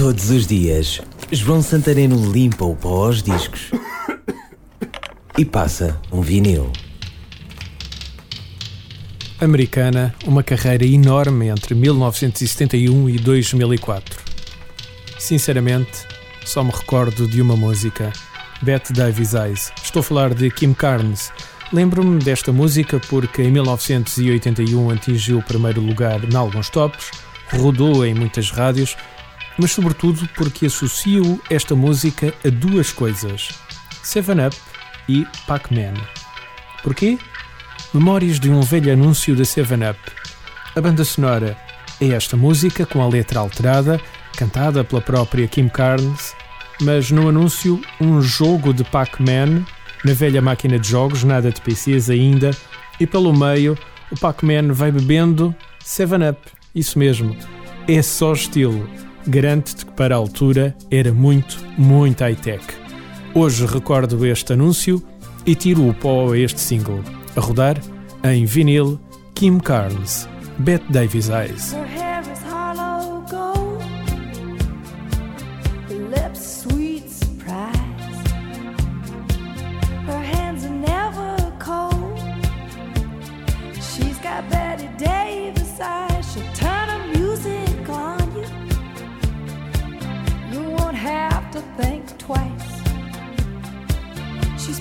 Todos os dias, João Santareno limpa o pó aos discos e passa um vinil. Americana, uma carreira enorme entre 1971 e 2004. Sinceramente, só me recordo de uma música, Bette Davis Eyes. Estou a falar de Kim Carnes. Lembro-me desta música porque em 1981 atingiu o primeiro lugar em alguns tops, rodou em muitas rádios, mas sobretudo porque associo esta música a duas coisas: Seven Up e Pac-Man. Porquê? Memórias de um velho anúncio da 7-Up. A banda sonora é esta música com a letra alterada, cantada pela própria Kim Carnes, mas no anúncio um jogo de Pac-Man na velha máquina de jogos, nada de PCs ainda, e pelo meio o Pac-Man vai bebendo 7-Up. Isso mesmo, é só estilo. Garanto-te que para a altura era muito, muito high-tech. Hoje recordo este anúncio e tiro o pó a este single a rodar em vinil Kim Carnes, Bette Davis Eyes. Her hair is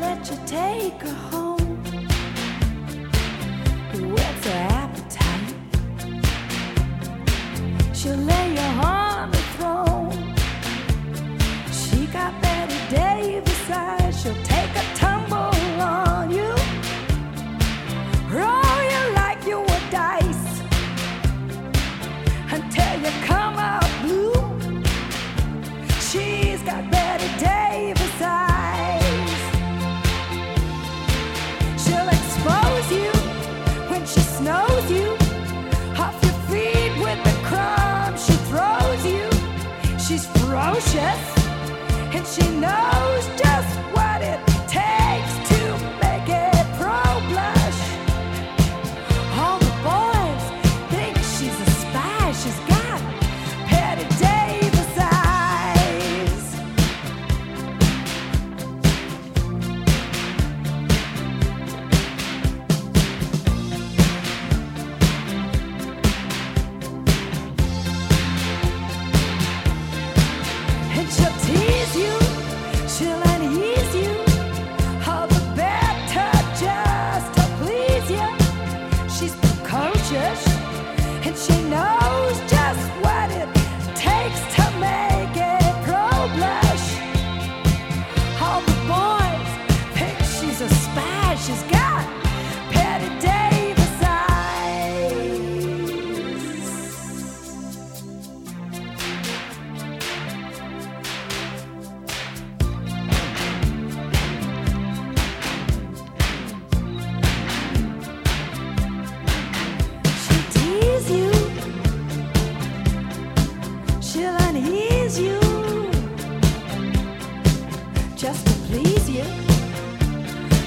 let you take her home. Her appetite? She'll lay you on the throne. She got Betty Davis eyes. ferocious, and she knows just what it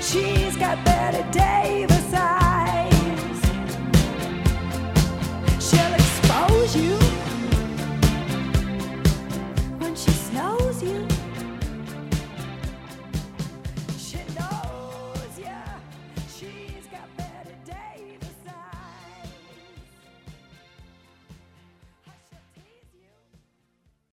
She's got Betty Davis.